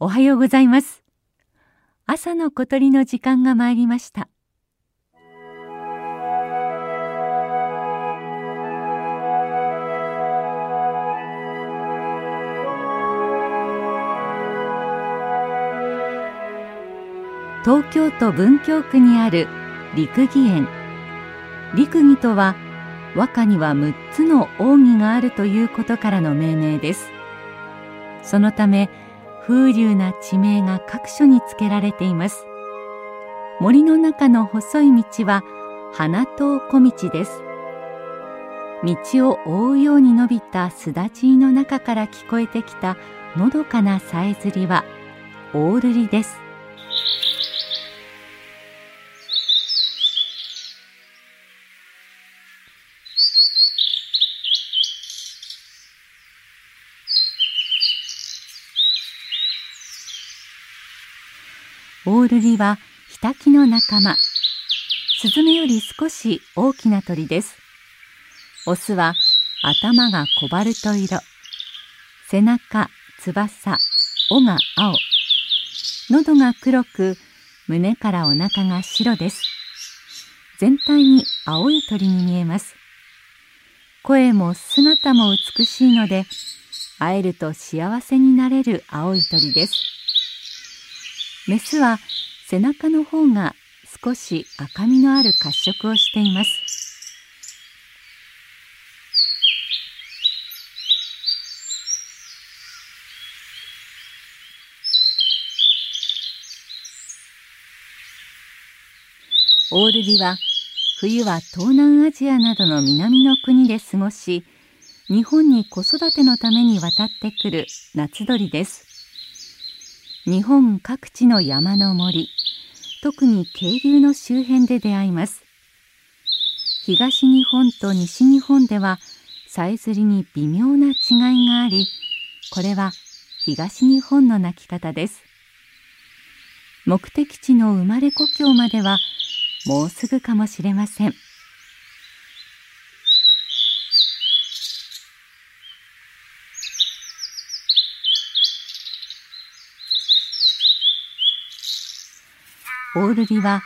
おはようございます。朝の小鳥の時間が参りました。東京都文京区にある陸義園。陸義とは和歌には6つの奥義があるということからの命名です。そのため風流な地名が各所に付けられています。森の中の細い道は花塔小道です。道を覆うように伸びたすだちの中から聞こえてきたのどかなさえずりは大瑠璃です。オオルリはヒタキの仲間。スズメより少し大きな鳥です。オスは頭がコバルト色。背中翼尾が青。喉が黒く胸からお腹が白です。全体に青い鳥に見えます。声も姿も美しいので会えると幸せになれる青い鳥です。メスは背中の方が少し赤みのある褐色をしています。オールリは冬は東南アジアなどの南の国で過ごし日本に子育てのために渡ってくる夏鳥です。日本各地の山の森特に渓流の周辺で出会います。東日本と西日本ではさえずりに微妙な違いがありこれは東日本の鳴き方です。目的地の生まれ故郷まではもうすぐかもしれません。オオルリは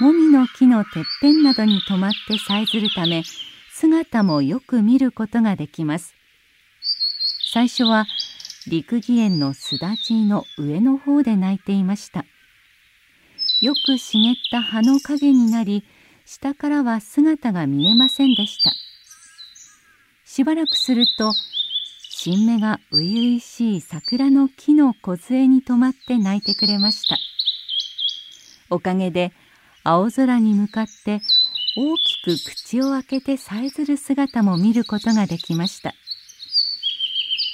もみの木のてっぺんなどに止まってさえずるため姿もよく見ることができます。最初は陸義園のすだちの上の方で鳴いていました。よく茂った葉の影になり下からは姿が見えませんでした。しばらくすると新芽が初々しい桜の木の梢に止まって鳴いてくれました。おかげで青空に向かって大きく口を開けてさえずる姿も見ることができました。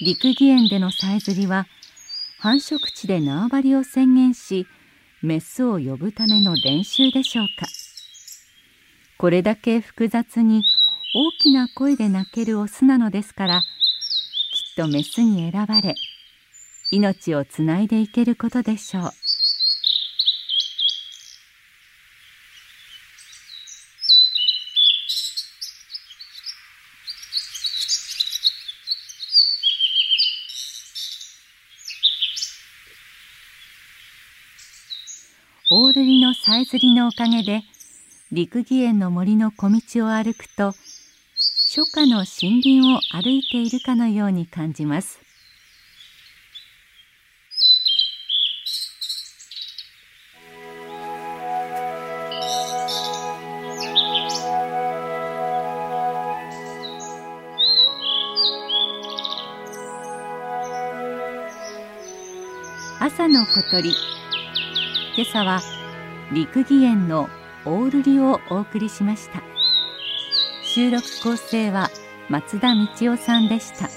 陸義園でのさえずりは繁殖地で縄張りを宣言しメスを呼ぶための練習でしょうか。これだけ複雑に大きな声で鳴けるオスなのですからきっとメスに選ばれ命をつないでいけることでしょう。大瑠璃のさえずりのおかげで陸義園の森の小道を歩くと初夏の森林を歩いているかのように感じます。朝の小鳥今朝は陸義園のオールリをお送りしました収録構成は松田道夫さんでした。